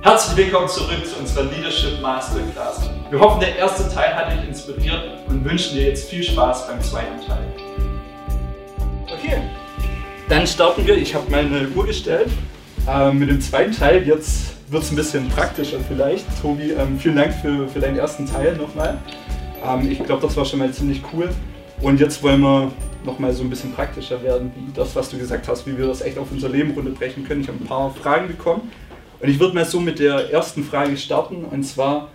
Herzlich willkommen zurück zu unserer Leadership Masterclass. Wir hoffen, der erste Teil hat dich inspiriert und wünschen dir jetzt viel Spaß beim zweiten Teil. Okay, dann starten wir. Ich habe meine Uhr gestellt äh, mit dem zweiten Teil. Jetzt wird es ein bisschen praktischer vielleicht. Tobi, ähm, vielen Dank für, für deinen ersten Teil nochmal. Ähm, ich glaube, das war schon mal ziemlich cool. Und jetzt wollen wir nochmal so ein bisschen praktischer werden, wie das, was du gesagt hast, wie wir das echt auf unser Leben runterbrechen können. Ich habe ein paar Fragen bekommen. Und ich würde mal so mit der ersten Frage starten. Und zwar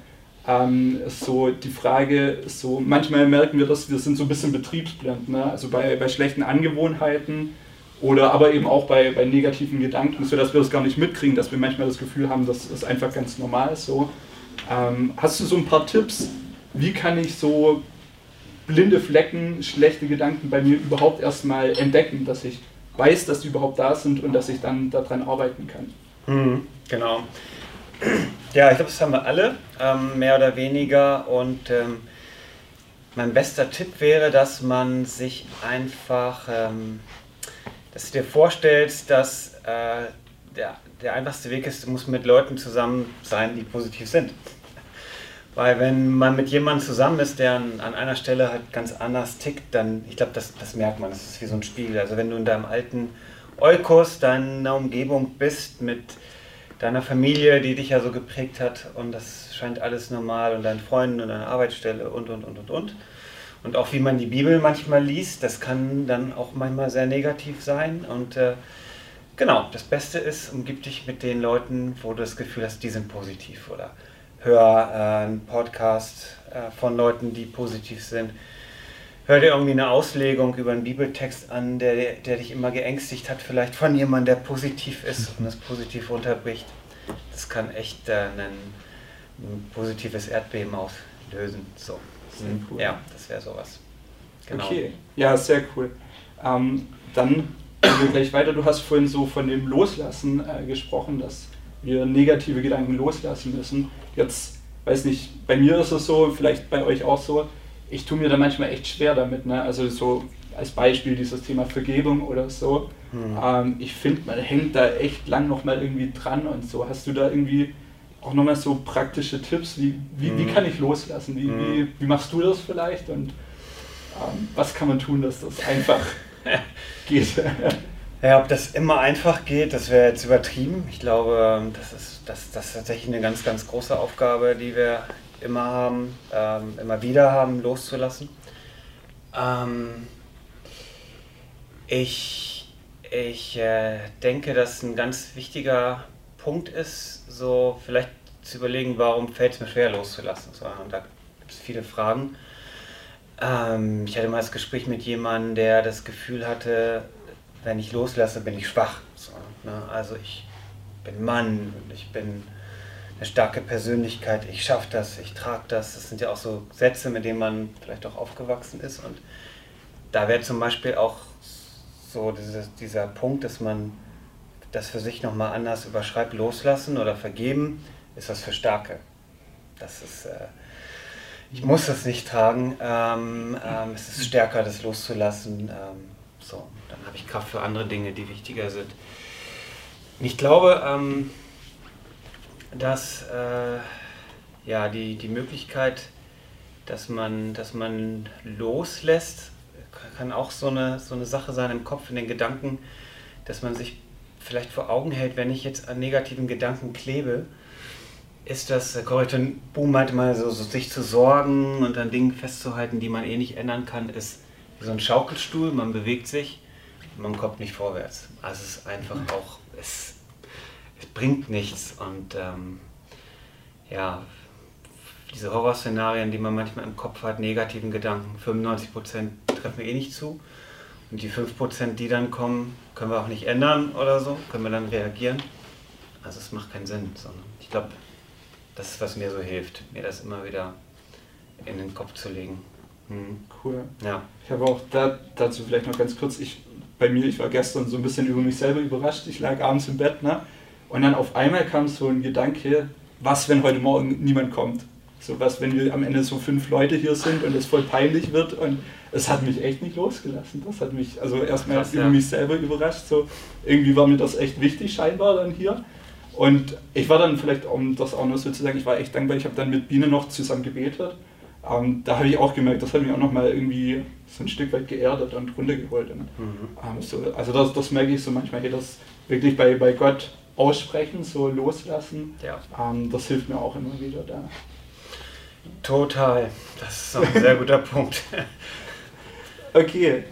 ähm, so die Frage, so manchmal merken wir, dass wir sind so ein bisschen betriebsblind. Ne? Also bei, bei schlechten Angewohnheiten oder aber eben auch bei, bei negativen Gedanken, sodass wir das gar nicht mitkriegen, dass wir manchmal das Gefühl haben, dass es einfach ganz normal ist. So. Ähm, hast du so ein paar Tipps, wie kann ich so blinde Flecken, schlechte Gedanken bei mir überhaupt erstmal entdecken, dass ich weiß, dass die überhaupt da sind und dass ich dann daran arbeiten kann? Mhm, genau. Ja, ich glaube, das haben wir alle, ähm, mehr oder weniger. Und ähm, mein bester Tipp wäre, dass man sich einfach, ähm, dass du dir vorstellst, dass äh, der, der einfachste Weg ist, du musst mit Leuten zusammen sein, die positiv sind. Weil wenn man mit jemandem zusammen ist, der an, an einer Stelle halt ganz anders tickt, dann, ich glaube, das, das merkt man, das ist wie so ein Spiegel. Also wenn du in deinem alten Eukos, deiner Umgebung bist, mit deiner Familie, die dich ja so geprägt hat und das scheint alles normal und deinen Freunden und deiner Arbeitsstelle und und und und und. Und auch wie man die Bibel manchmal liest, das kann dann auch manchmal sehr negativ sein. Und äh, genau, das Beste ist, umgib dich mit den Leuten, wo du das Gefühl hast, die sind positiv. Oder hör äh, einen Podcast äh, von Leuten, die positiv sind hör dir irgendwie eine Auslegung über einen Bibeltext an, der, der dich immer geängstigt hat, vielleicht von jemandem, der positiv ist und das positiv runterbricht. Das kann echt äh, ein, ein, positives Erdbeben auslösen. So. Cool. Ja, das wäre sowas. Genau. Okay, ja, sehr cool. Ähm, dann gehen wir gleich weiter. Du hast vorhin so von dem Loslassen äh, gesprochen, dass wir negative Gedanken loslassen müssen. Jetzt, weiß nicht, bei mir ist es so, vielleicht bei euch auch so, ich tue mir da manchmal echt schwer damit. Ne? Also so als Beispiel dieses Thema Vergebung oder so. Mhm. Ähm, ich finde, man hängt da echt lang nochmal irgendwie dran und so. Hast du da irgendwie auch nochmal so praktische Tipps? Wie, wie, mhm. wie hm. kann ich loslassen? Wie, mhm. wie, wie machst du das vielleicht? Und ähm, was kann man tun, dass das einfach geht? Ja, ob das immer einfach geht, das wäre jetzt übertrieben. Ich glaube, das ist, das, das ist tatsächlich eine ganz, ganz große Aufgabe, die wir immer haben, ähm, immer wieder haben, loszulassen. Ähm, ich ich äh, denke, dass ein ganz wichtiger Punkt ist, so vielleicht zu überlegen, warum fällt es mir schwer loszulassen. So, und da gibt es viele Fragen. Ähm, ich hatte mal das Gespräch mit jemandem, der das Gefühl hatte, wenn ich loslasse, bin ich schwach. So, ne? Also ich bin Mann und ich bin eine starke Persönlichkeit, ich schaffe das, ich trage das. Das sind ja auch so Sätze, mit denen man vielleicht auch aufgewachsen ist. Und da wäre zum Beispiel auch so dieses, dieser Punkt, dass man das für sich nochmal anders überschreibt, loslassen oder vergeben, ist was für Starke. Das ist, äh, ich muss das nicht tragen, ähm, ähm, es ist stärker, das loszulassen. Ähm, so, dann habe ich Kraft für andere Dinge, die wichtiger sind. Ich glaube, ähm, dass äh, ja, die, die Möglichkeit, dass man, dass man loslässt, kann auch so eine, so eine Sache sein im Kopf, in den Gedanken, dass man sich vielleicht vor Augen hält, wenn ich jetzt an negativen Gedanken klebe, ist das, äh, Corrie Boom meinte mal, so, so, sich zu sorgen und an Dingen festzuhalten, die man eh nicht ändern kann, ist wie so ein Schaukelstuhl, man bewegt sich, man kommt nicht vorwärts. Also es ist einfach auch, es bringt nichts. Und ähm, ja, diese Horrorszenarien, die man manchmal im Kopf hat, negativen Gedanken, 95% treffen wir eh nicht zu. Und die 5%, die dann kommen, können wir auch nicht ändern oder so, können wir dann reagieren. Also es macht keinen Sinn, sondern ich glaube, das ist, was mir so hilft, mir das immer wieder in den Kopf zu legen. Mhm. Cool. Ja. Ich habe auch da, dazu vielleicht noch ganz kurz, ich, bei mir, ich war gestern so ein bisschen über mich selber überrascht. Ich lag abends im Bett, ne? Und dann auf einmal kam so ein Gedanke, was, wenn heute Morgen niemand kommt? So was, wenn wir am Ende so fünf Leute hier sind und es voll peinlich wird. Und es hat mich echt nicht losgelassen. Das hat mich also erstmal über ja. mich selber überrascht. So, irgendwie war mir das echt wichtig, scheinbar dann hier. Und ich war dann vielleicht, um das auch noch so zu sagen, ich war echt dankbar, ich habe dann mit Biene noch zusammen gebetet. Ähm, da habe ich auch gemerkt, das hat mich auch nochmal irgendwie so ein Stück weit geerdet und runtergeholt. Und, mhm. ähm, so, also das, das merke ich so manchmal, hey, das wirklich bei, bei Gott aussprechen, so loslassen, ja. ähm, das hilft mir auch immer wieder da. Total, das ist ein sehr guter Punkt. Okay,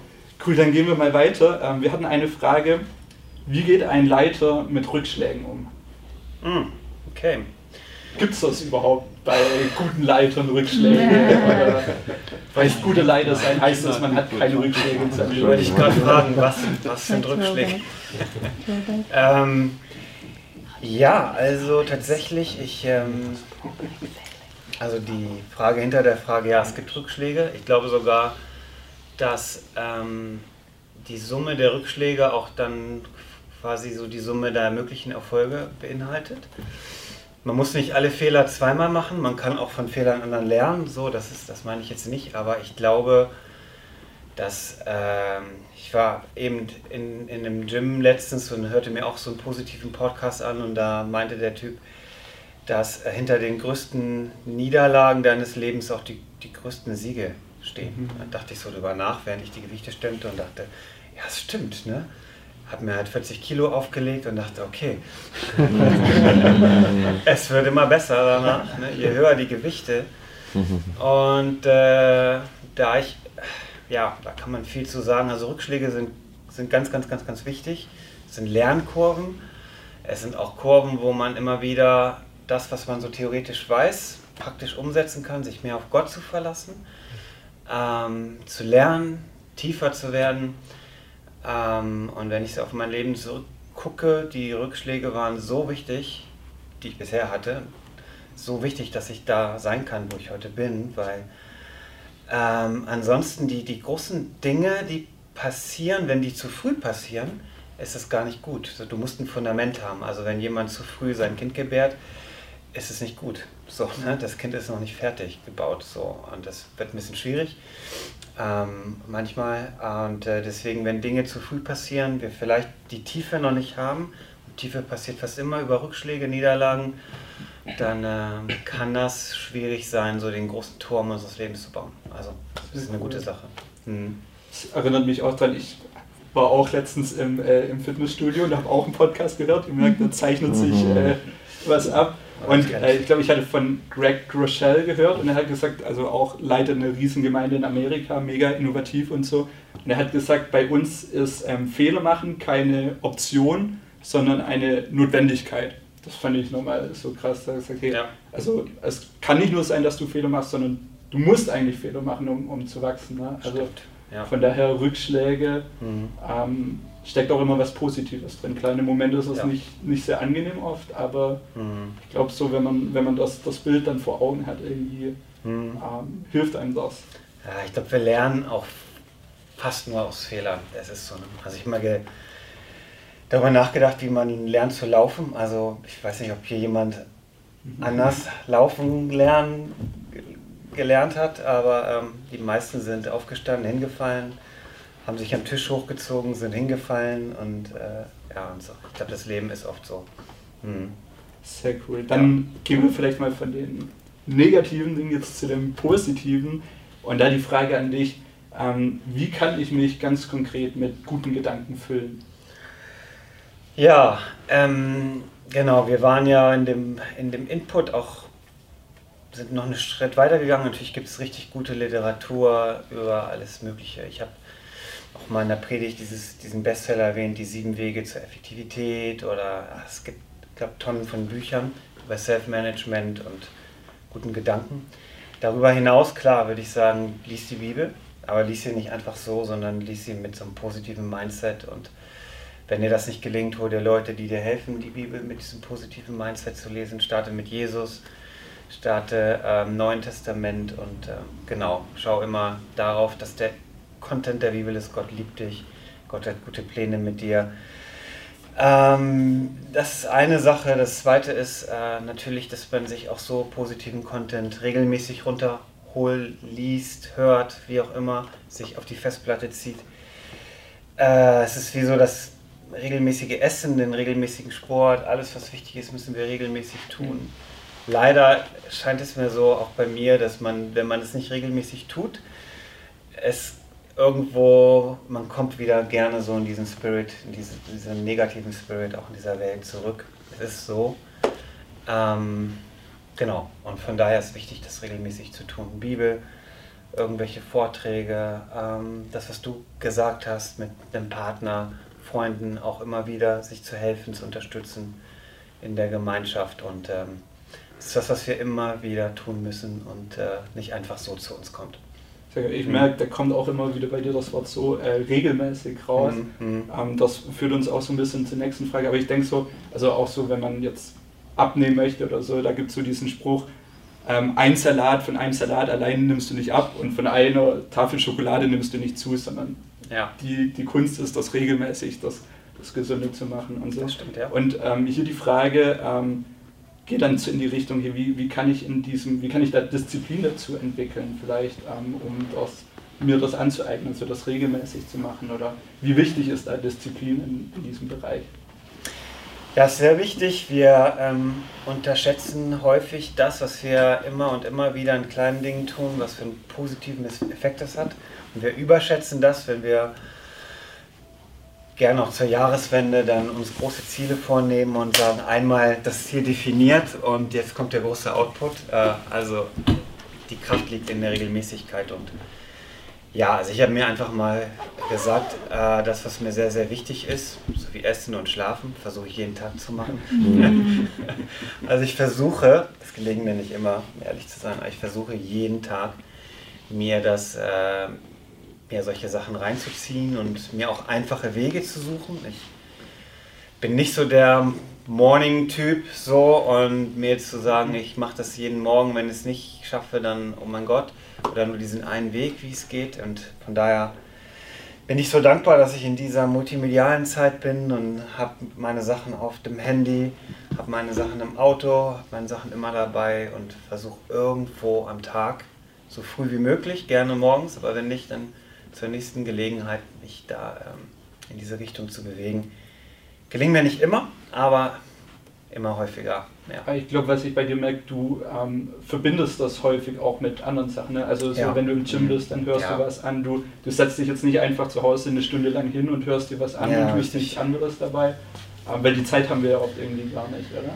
cool, dann gehen wir mal weiter. Ähm, wir hatten eine Frage, wie geht ein Leiter mit Rückschlägen um? Mm, okay. Gibt es das überhaupt bei guten Leitern Rückschläge? Weil es gute Leiter sein heißt, dass man hat keine Rückschläge in seinem Leben. Wollte ich gerade fragen, was, was sind Rückschläge? ähm, ja, also tatsächlich, ich, ähm, also die Frage hinter der Frage, ja, es gibt Rückschläge. Ich glaube sogar, dass ähm, die Summe der Rückschläge auch dann quasi so die Summe der möglichen Erfolge beinhaltet. Man muss nicht alle Fehler zweimal machen, man kann auch von Fehlern anderen lernen, so, das, ist, das meine ich jetzt nicht, aber ich glaube, dass ähm, ich war eben in, in einem Gym letztens und hörte mir auch so einen positiven Podcast an und da meinte der Typ, dass hinter den größten Niederlagen deines Lebens auch die, die größten Siege stehen. Mhm. Da dachte ich so drüber nach, während ich die Gewichte stimmte und dachte, ja, es stimmt, ne? Hab mir halt 40 Kilo aufgelegt und dachte, okay, es wird immer besser danach, ne? je höher die Gewichte. Und äh, da ich, ja, da kann man viel zu sagen. Also Rückschläge sind, sind ganz, ganz, ganz, ganz wichtig. Es sind Lernkurven. Es sind auch Kurven, wo man immer wieder das, was man so theoretisch weiß, praktisch umsetzen kann, sich mehr auf Gott zu verlassen ähm, zu lernen, tiefer zu werden. Ähm, und wenn ich auf mein Leben zurückgucke, die Rückschläge waren so wichtig, die ich bisher hatte, so wichtig, dass ich da sein kann, wo ich heute bin, weil ähm, ansonsten die, die großen Dinge, die passieren, wenn die zu früh passieren, ist es gar nicht gut. Du musst ein Fundament haben. Also wenn jemand zu früh sein Kind gebärt, ist es nicht gut. So, ne? Das Kind ist noch nicht fertig gebaut. So, und das wird ein bisschen schwierig ähm, manchmal. Und äh, deswegen, wenn Dinge zu früh passieren, wir vielleicht die Tiefe noch nicht haben, und Tiefe passiert fast immer über Rückschläge, Niederlagen, dann äh, kann das schwierig sein, so den großen Turm unseres Lebens zu bauen. Also, das ist eine gute Sache. Mhm. Das erinnert mich auch daran, ich war auch letztens im, äh, im Fitnessstudio und habe auch einen Podcast gehört. Ihr merkt, da zeichnet sich äh, was ab. Und äh, ich glaube, ich hatte von Greg Groeschel gehört und er hat gesagt, also auch leitet eine Riesengemeinde in Amerika, mega innovativ und so. Und er hat gesagt, bei uns ist ähm, Fehler machen keine Option, sondern eine Notwendigkeit. Das fand ich nochmal so krass. Da gesagt, hey, ja. Also es kann nicht nur sein, dass du Fehler machst, sondern du musst eigentlich Fehler machen, um, um zu wachsen. Ne? Also ja. von daher Rückschläge. Mhm. Ähm, steckt auch immer was Positives drin. Kleine Momente ist es ja. nicht, nicht sehr angenehm oft, aber mhm. ich glaube so, wenn man, wenn man das, das Bild dann vor Augen hat, irgendwie mhm. ähm, hilft einem das. Ja, ich glaube, wir lernen auch fast nur aus Fehlern. Es ist so, ne? also ich habe mal darüber nachgedacht, wie man lernt zu laufen. Also ich weiß nicht, ob hier jemand mhm. anders laufen lernen gelernt hat, aber ähm, die meisten sind aufgestanden, hingefallen, haben sich am Tisch hochgezogen, sind hingefallen und äh, ja, und so. Ich glaube, das Leben ist oft so. Hm. Sehr cool. Dann ja. gehen wir vielleicht mal von den negativen Dingen jetzt zu den positiven. Und da die Frage an dich, ähm, wie kann ich mich ganz konkret mit guten Gedanken füllen? Ja, ähm, genau, wir waren ja in dem, in dem Input auch, sind noch einen Schritt weiter gegangen. Natürlich gibt es richtig gute Literatur über alles Mögliche. Ich habe auch mal in der Predigt dieses, diesen Bestseller erwähnt, die sieben Wege zur Effektivität oder es gibt, ich glaube, Tonnen von Büchern über Self-Management und guten Gedanken. Darüber hinaus, klar, würde ich sagen, lies die Bibel, aber lies sie nicht einfach so, sondern lies sie mit so einem positiven Mindset und wenn dir das nicht gelingt, hol dir Leute, die dir helfen, die Bibel mit diesem positiven Mindset zu lesen. Starte mit Jesus, starte ähm, Neuen Testament und äh, genau, schau immer darauf, dass der Content der Bibel ist, Gott liebt dich, Gott hat gute Pläne mit dir. Ähm, das ist eine Sache. Das zweite ist äh, natürlich, dass man sich auch so positiven Content regelmäßig runterholt, liest, hört, wie auch immer, sich auf die Festplatte zieht. Äh, es ist wie so, dass regelmäßige Essen, den regelmäßigen Sport, alles was wichtig ist, müssen wir regelmäßig tun. Leider scheint es mir so, auch bei mir, dass man, wenn man es nicht regelmäßig tut, es irgendwo, man kommt wieder gerne so in diesen Spirit, in diese, diesen negativen Spirit auch in dieser Welt zurück. Es ist so. Ähm, genau, und von daher ist wichtig, das regelmäßig zu tun. Bibel, irgendwelche Vorträge, ähm, das, was du gesagt hast, mit einem Partner, Freunden auch immer wieder, sich zu helfen, zu unterstützen in der Gemeinschaft. Und ähm, das ist das, was wir immer wieder tun müssen und äh, nicht einfach so zu uns kommt. Ich merke, da kommt auch immer wieder bei dir das Wort so äh, regelmäßig raus. Mhm. Ähm, das führt uns auch so ein bisschen zur nächsten Frage. Aber ich denke so, also auch so, wenn man jetzt abnehmen möchte oder so, da gibt es so diesen Spruch, ähm, ein Salat von einem Salat allein nimmst du nicht ab und von einer Tafel Schokolade nimmst du nicht zu, sondern ja. die, die Kunst ist, das regelmäßig, das, das Gesunde zu machen und so. Das stimmt, ja. Und ähm, hier die Frage, ähm, geht dann in die Richtung hier, wie, wie kann ich in diesem, wie kann ich da Disziplin dazu entwickeln, vielleicht, ähm, um das, mir das anzueignen, so das regelmäßig zu machen oder wie wichtig ist da Disziplin in, in diesem Bereich? Ja, sehr wichtig. Wir ähm, unterschätzen häufig das, was wir immer und immer wieder in kleinen Dingen tun, was für einen positiven Effekt das hat. Wir überschätzen das, wenn wir gerne auch zur Jahreswende dann uns große Ziele vornehmen und sagen, einmal das Ziel definiert und jetzt kommt der große Output. Äh, also die Kraft liegt in der Regelmäßigkeit und ja, also ich habe mir einfach mal gesagt, äh, das, was mir sehr, sehr wichtig ist, so wie Essen und Schlafen, versuche ich jeden Tag zu machen. Mhm. also ich versuche, es gelingt mir nicht immer, um ehrlich zu sein, aber ich versuche jeden Tag mir das, äh, mir solche Sachen reinzuziehen und mir auch einfache Wege zu suchen. Ich bin nicht so der Morning-Typ so und mir zu sagen, ich mache das jeden Morgen, wenn ich es nicht schaffe, dann, oh mein Gott, oder nur diesen einen Weg, wie es geht. Und von daher bin ich so dankbar, dass ich in dieser multimedialen Zeit bin und habe meine Sachen auf dem Handy, habe meine Sachen im Auto, habe meine Sachen immer dabei und versuche irgendwo am Tag, so früh wie möglich, gerne morgens, aber wenn nicht, dann zur nächsten Gelegenheit mich da ähm, in diese Richtung zu bewegen. Gelingt mir nicht immer, aber immer häufiger. Ja. Ich glaube, was ich bei dir merke, du ähm, verbindest das häufig auch mit anderen Sachen. Ne? Also so, ja. wenn du im Gym bist, dann hörst ja. du was an. Du, du setzt dich jetzt nicht einfach zu Hause eine Stunde lang hin und hörst dir was an und tust nichts anderes dabei. Weil die Zeit haben wir ja oft irgendwie gar nicht, oder?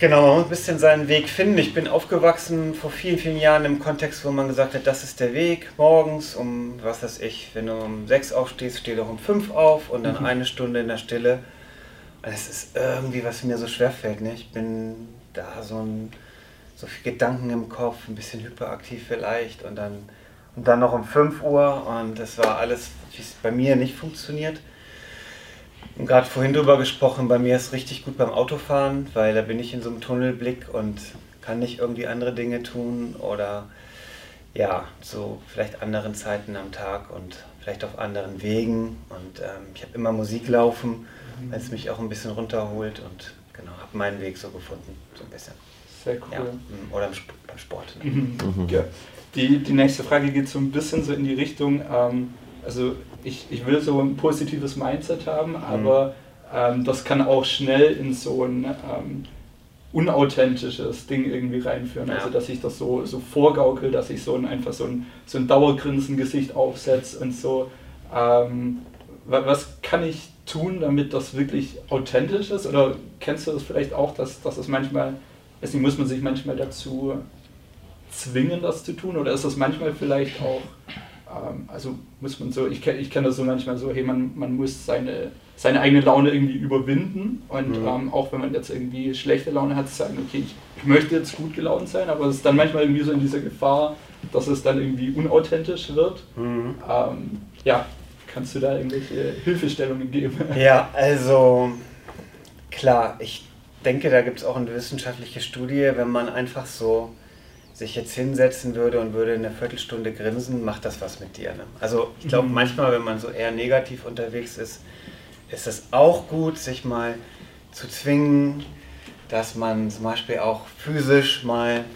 Genau, man muss ein bisschen seinen Weg finden. Ich bin aufgewachsen vor vielen, vielen Jahren im Kontext, wo man gesagt hat, das ist der Weg, morgens um, was weiß ich, wenn du um sechs aufstehst, steh doch um fünf auf und dann mhm. eine Stunde in der Stille es ist irgendwie, was mir so schwer fällt. Ne? Ich bin da so, ein, so viel Gedanken im Kopf, ein bisschen hyperaktiv vielleicht und dann, und dann noch um 5 Uhr und das war alles, wie es bei mir nicht funktioniert. Und gerade vorhin drüber gesprochen, bei mir ist es richtig gut beim Autofahren, weil da bin ich in so einem Tunnelblick und kann nicht irgendwie andere Dinge tun oder ja, zu vielleicht anderen Zeiten am Tag und vielleicht auf anderen Wegen. Und ähm, ich habe immer Musik laufen weil es mich auch ein bisschen runterholt und genau, habe meinen Weg so gefunden, so ein bisschen. Sehr cool. Ja, mm, oder beim Sport. Ne? Mhm. mhm. Ja. Die, die nächste Frage geht so ein bisschen so in die Richtung, ähm, also ich, ich will so ein positives Mindset haben, mhm. aber ähm, das kann auch schnell in so ein ähm, unauthentisches Ding irgendwie reinführen. Ja. Also dass ich das so, so vorgaukel, dass ich so ein, einfach so ein, so ein Dauergrinsengesicht aufsetze und so. Ähm, was kann ich tun, damit das wirklich authentisch ist? Oder kennst du das vielleicht auch, dass, dass es manchmal, deswegen muss man sich manchmal dazu zwingen, das zu tun? Oder ist das manchmal vielleicht auch, also muss man so, ich, ich kenne das so manchmal so, hey, man, man muss seine, seine eigene Laune irgendwie überwinden und mhm. ähm, auch wenn man jetzt irgendwie schlechte Laune hat, sagen, okay, ich, ich möchte jetzt gut gelaunt sein, aber es ist dann manchmal irgendwie so in dieser Gefahr, dass es dann irgendwie unauthentisch wird. Mhm. Ähm, ja, Kannst du da irgendwelche Hilfestellungen geben? Ja, also klar, ich denke, da gibt es auch eine wissenschaftliche Studie, wenn man einfach so sich jetzt hinsetzen würde und würde eine Viertelstunde grinsen, macht das was mit dir. Ne? Also ich glaube, mhm. manchmal, wenn man so eher negativ unterwegs ist, ist es auch gut, sich mal zu zwingen, dass man zum Beispiel auch physisch mal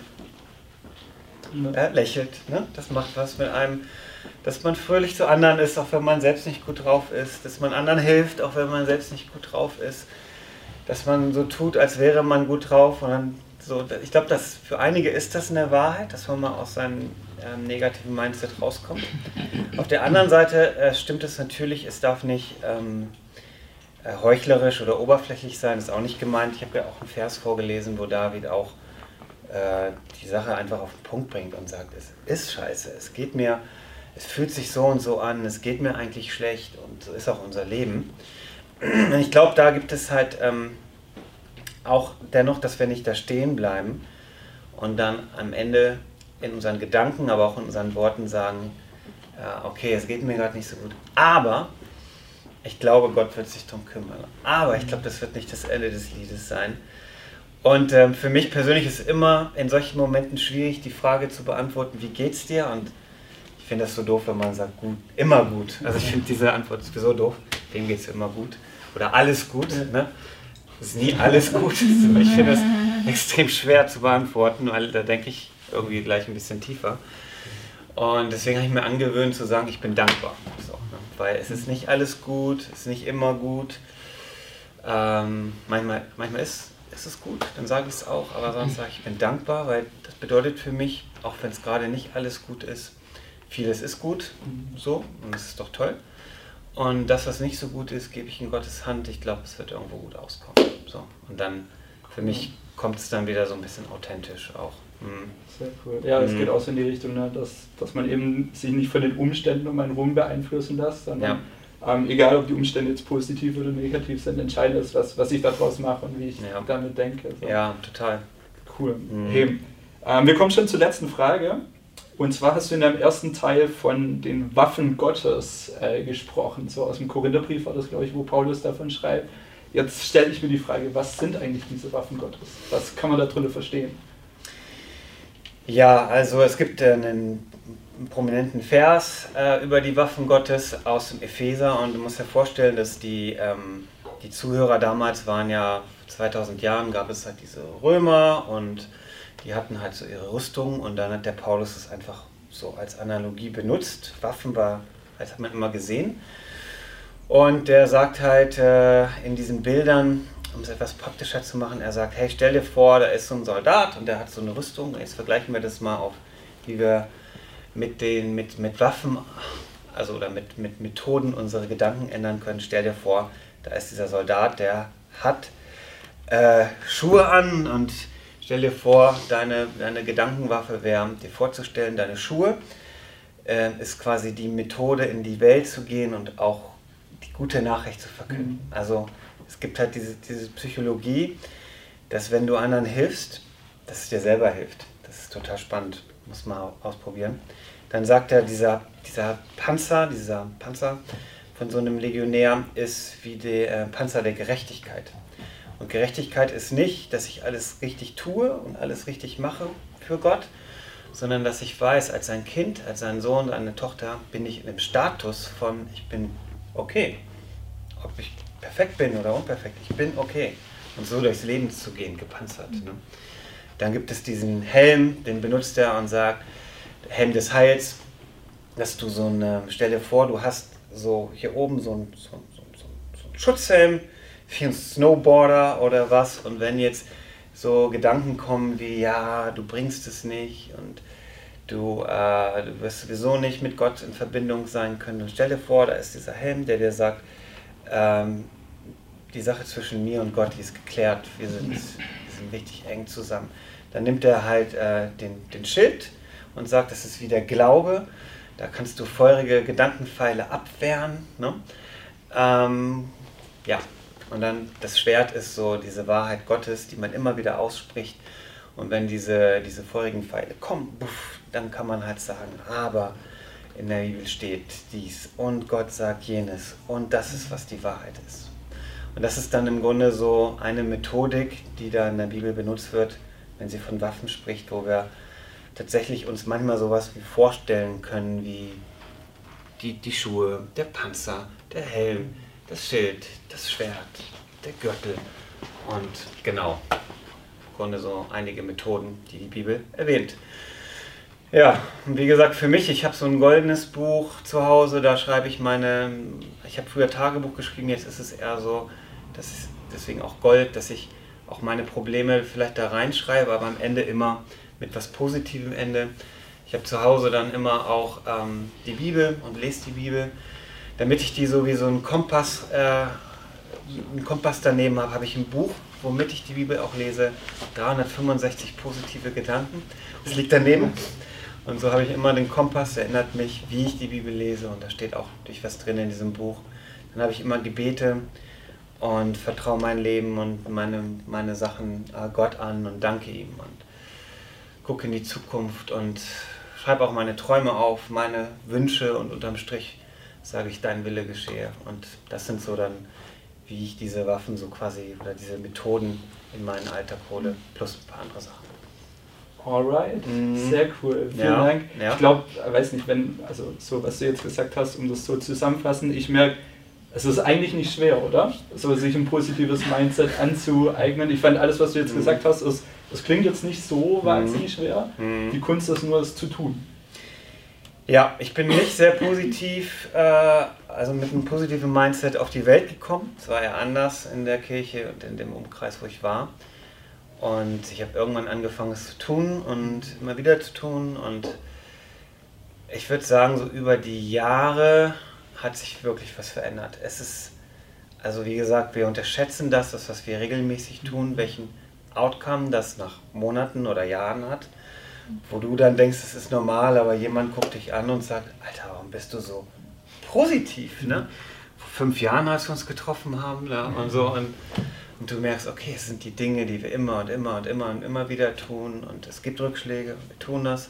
äh, lächelt. Ne? Das macht was mit einem. dass man fröhlich zu anderen ist, auch wenn man selbst nicht gut drauf ist, dass man anderen hilft, auch wenn man selbst nicht gut drauf ist, dass man so tut, als wäre man gut drauf. Und dann so, ich glaube, dass für einige ist das eine Wahrheit, dass man mal aus seinem ähm, negativen Mindset rauskommt. Auf der anderen Seite äh, stimmt es natürlich, es darf nicht ähm, äh, heuchlerisch oder oberflächlich sein, ist auch nicht gemeint. Ich habe ja auch einen Vers vorgelesen, wo David auch äh, die Sache einfach auf den Punkt bringt und sagt, es ist scheiße, es geht mir es fühlt sich so und so an, es geht mir eigentlich schlecht und so ist auch unser Leben. Und ich glaube, da gibt es halt ähm, auch dennoch, dass wir nicht da stehen bleiben und dann am Ende in unseren Gedanken, aber auch in unseren Worten sagen, ja, okay, es geht mir gerade nicht so gut, aber ich glaube, Gott wird sich darum kümmern. Aber ich glaube, das wird nicht das Ende des Liedes sein. Und ähm, für mich persönlich ist immer in solchen Momenten schwierig, die Frage zu beantworten, wie geht's dir? Und ich finde das so doof, wenn man sagt, gut, immer gut. Also ich finde diese Antwort sowieso doof. Dem geht es immer gut. Oder alles gut. Ne? Ist nie alles gut. Ich finde das extrem schwer zu beantworten, weil da denke ich irgendwie gleich ein bisschen tiefer. Und deswegen habe ich mir angewöhnt zu sagen, ich bin dankbar. So, ne? Weil es ist nicht alles gut, es ist nicht immer gut. Ähm, manchmal, manchmal ist, ist es gut, dann sage ich es auch, aber sonst sage ich, ich bin dankbar, weil das bedeutet für mich, auch wenn es gerade nicht alles gut ist, vieles ist gut, so, und das ist doch toll. Und das, was nicht so gut ist, gebe ich in Gottes Hand. Ich glaube, es wird irgendwo gut auskommen. So. Und dann, für mich kommt es dann wieder so ein bisschen authentisch auch. Mhm. Sehr cool. Ja, es mhm. geht auch so in die Richtung, ne, dass, dass man eben sich nicht von den Umständen um einen rum beeinflussen lässt, sondern ja. ähm, egal, ob die Umstände jetzt positiv oder negativ sind, entscheidend ist, was, was ich daraus mache und wie ich ja. damit denke. So. Ja, total. Cool. Mhm. Hey, ähm, wir kommen schon zur letzten Frage. Und zwar hast du in deinem ersten Teil von den Waffen Gottes äh, gesprochen. So aus dem Korintherbrief war das, glaube ich, wo Paulus davon schreibt. Jetzt stelle ich mir die Frage, was sind eigentlich diese Waffen Gottes? Was kann man darunter verstehen? Ja, also es gibt äh, einen prominenten Vers äh, über die Waffen Gottes aus dem Epheser und du musst dir vorstellen, dass die, ähm, die Zuhörer damals waren ja, 2000 Jahren gab es halt diese Römer und die hatten halt so ihre Rüstung und dann hat der Paulus es einfach so als Analogie benutzt. Waffen war, das hat man immer gesehen. Und der sagt halt äh, in diesen Bildern, um es etwas praktischer zu machen, er sagt, hey, stell dir vor, da ist so ein Soldat und der hat so eine Rüstung. Jetzt vergleichen wir das mal auf, wie wir mit den, mit, mit Waffen, also oder mit, mit Methoden unsere Gedanken ändern können. Stell dir vor, da ist dieser Soldat, der hat äh, Schuhe an und Stell dir vor, deine, deine Gedankenwaffe wäre, dir vorzustellen, deine Schuhe äh, ist quasi die Methode, in die Welt zu gehen und auch die gute Nachricht zu verkünden. Mhm. Also es gibt halt diese, diese Psychologie, dass wenn du anderen hilfst, dass es dir selber hilft. Das ist total spannend, muss man ausprobieren. Dann sagt er, dieser, dieser Panzer, dieser Panzer von so einem Legionär ist wie der äh, Panzer der Gerechtigkeit. Und Gerechtigkeit ist nicht, dass ich alles richtig tue und alles richtig mache für Gott, sondern dass ich weiß, als ein Kind, als ein Sohn, eine Tochter, bin ich in dem Status von, ich bin okay. Ob ich perfekt bin oder unperfekt, ich bin okay. Und so durchs Leben zu gehen, gepanzert. Ne? Dann gibt es diesen Helm, den benutzt er und sagt, Helm des Heils, dass du so eine, stell dir vor, du hast so hier oben so einen so, so, so Schutzhelm, einen Snowboarder oder was. Und wenn jetzt so Gedanken kommen wie, ja, du bringst es nicht und du, äh, du wirst sowieso nicht mit Gott in Verbindung sein können. Und stell dir vor, da ist dieser Helm, der dir sagt, ähm, die Sache zwischen mir und Gott, die ist geklärt, wir sind, wir sind richtig eng zusammen. Dann nimmt er halt äh, den, den Schild und sagt, das ist wie der Glaube, da kannst du feurige Gedankenpfeile abwehren. Ne? Ähm, ja, und dann das Schwert ist so diese Wahrheit Gottes, die man immer wieder ausspricht. Und wenn diese, diese vorigen Pfeile kommen, buff, dann kann man halt sagen, aber in der Bibel steht dies und Gott sagt jenes und das ist, was die Wahrheit ist. Und das ist dann im Grunde so eine Methodik, die da in der Bibel benutzt wird, wenn sie von Waffen spricht, wo wir tatsächlich uns manchmal sowas wie vorstellen können wie die, die Schuhe, der Panzer, der Helm, das Schild, das Schwert, der Gürtel und genau, im Grunde so einige Methoden, die die Bibel erwähnt. Ja, wie gesagt, für mich, ich habe so ein goldenes Buch zu Hause, da schreibe ich meine, ich habe früher Tagebuch geschrieben, jetzt ist es eher so, das ist deswegen auch Gold, dass ich auch meine Probleme vielleicht da reinschreibe, aber am Ende immer mit was Positivem Ende. Ich habe zu Hause dann immer auch ähm, die Bibel und lese die Bibel, damit ich die so wie so einen Kompass, äh, einen Kompass daneben habe, habe ich ein Buch, womit ich die Bibel auch lese, 365 positive Gedanken. Das liegt daneben. Und so habe ich immer den Kompass, erinnert mich, wie ich die Bibel lese. Und da steht auch durch was drin in diesem Buch. Dann habe ich immer Gebete und vertraue mein Leben und meine, meine Sachen äh, Gott an und danke ihm und gucke in die Zukunft und schreibe auch meine Träume auf, meine Wünsche und unterm Strich sage ich, dein Wille geschehe. Und das sind so dann, wie ich diese Waffen so quasi oder diese Methoden in meinen Alltag hole, plus ein paar andere Sachen. Alright, mhm. sehr cool. Vielen ja, Dank. Ja. Ich glaube, weiß nicht, wenn, also so was du jetzt gesagt hast, um das so zusammenfassen, ich merke, es ist eigentlich nicht schwer, oder? So sich ein positives Mindset anzueignen. Ich fand alles, was du jetzt mhm. gesagt hast, ist, das klingt jetzt nicht so mhm. wahnsinnig schwer. Mhm. Die Kunst ist nur, es zu tun. Ja, ich bin nicht sehr positiv, äh, also mit einem positiven Mindset auf die Welt gekommen. Es war ja anders in der Kirche und in dem Umkreis, wo ich war. Und ich habe irgendwann angefangen, es zu tun und immer wieder zu tun. Und ich würde sagen, so über die Jahre hat sich wirklich was verändert. Es ist, also wie gesagt, wir unterschätzen das, das, was wir regelmäßig tun, welchen Outcome das nach Monaten oder Jahren hat. Wo du dann denkst, es ist normal, aber jemand guckt dich an und sagt, Alter, warum bist du so positiv? Ne? Vor fünf Jahren, als wir uns getroffen haben da und so. Und und du merkst, okay, es sind die Dinge, die wir immer und immer und immer und immer wieder tun und es gibt Rückschläge, wir tun das.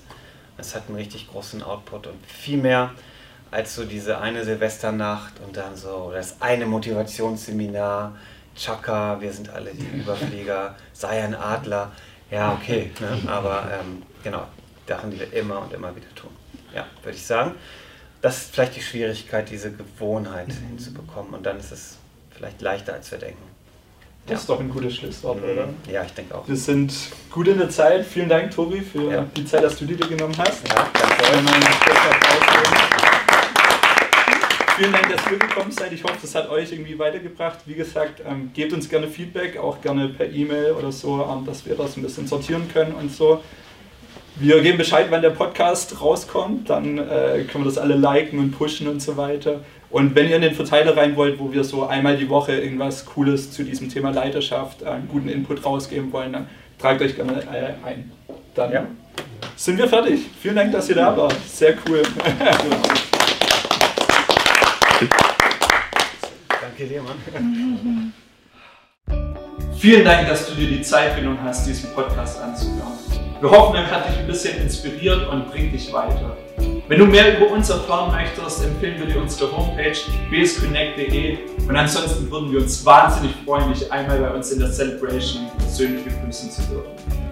Es hat einen richtig großen Output und viel mehr als so diese eine Silvesternacht und dann so das eine Motivationsseminar, Chaka, wir sind alle die Überflieger, sei ein Adler. Ja, okay, ne? aber ähm, genau, Sachen, die wir immer und immer wieder tun. Ja, würde ich sagen. Das ist vielleicht die Schwierigkeit, diese Gewohnheit hinzubekommen und dann ist es vielleicht leichter, als wir denken. Das ja. ist doch ein gutes Schlusswort, mhm. oder? Ja, ich denke auch. Wir sind gut in der Zeit. Vielen Dank, Tobi, für ja. die Zeit, dass du dir genommen hast. Ja, danke. Vielen Dank, dass ihr gekommen seid. Ich hoffe, das hat euch irgendwie weitergebracht. Wie gesagt, ähm, gebt uns gerne Feedback, auch gerne per E-Mail oder so, ähm, dass wir das ein bisschen sortieren können und so. Wir geben Bescheid, wann der Podcast rauskommt. Dann äh, können wir das alle liken und pushen und so weiter. Und wenn ihr in den Verteiler rein wollt, wo wir so einmal die Woche irgendwas Cooles zu diesem Thema Leiterschaft, äh, einen guten Input rausgeben wollen, dann tragt euch gerne äh, ein. Dann ja. sind wir fertig. Vielen Dank, dass ihr da wart. Sehr cool. Danke dir, Mann. Vielen Dank, dass du dir die Zeit genommen hast, diesen Podcast anzuhören. Wir hoffen, er hat dich ein bisschen inspiriert und bringt dich weiter. Wenn du mehr über uns erfahren möchtest, empfehlen wir dir unsere Homepage bsconnect.de und ansonsten würden wir uns wahnsinnig freuen, dich einmal bei uns in der Celebration persönlich begrüßen zu dürfen.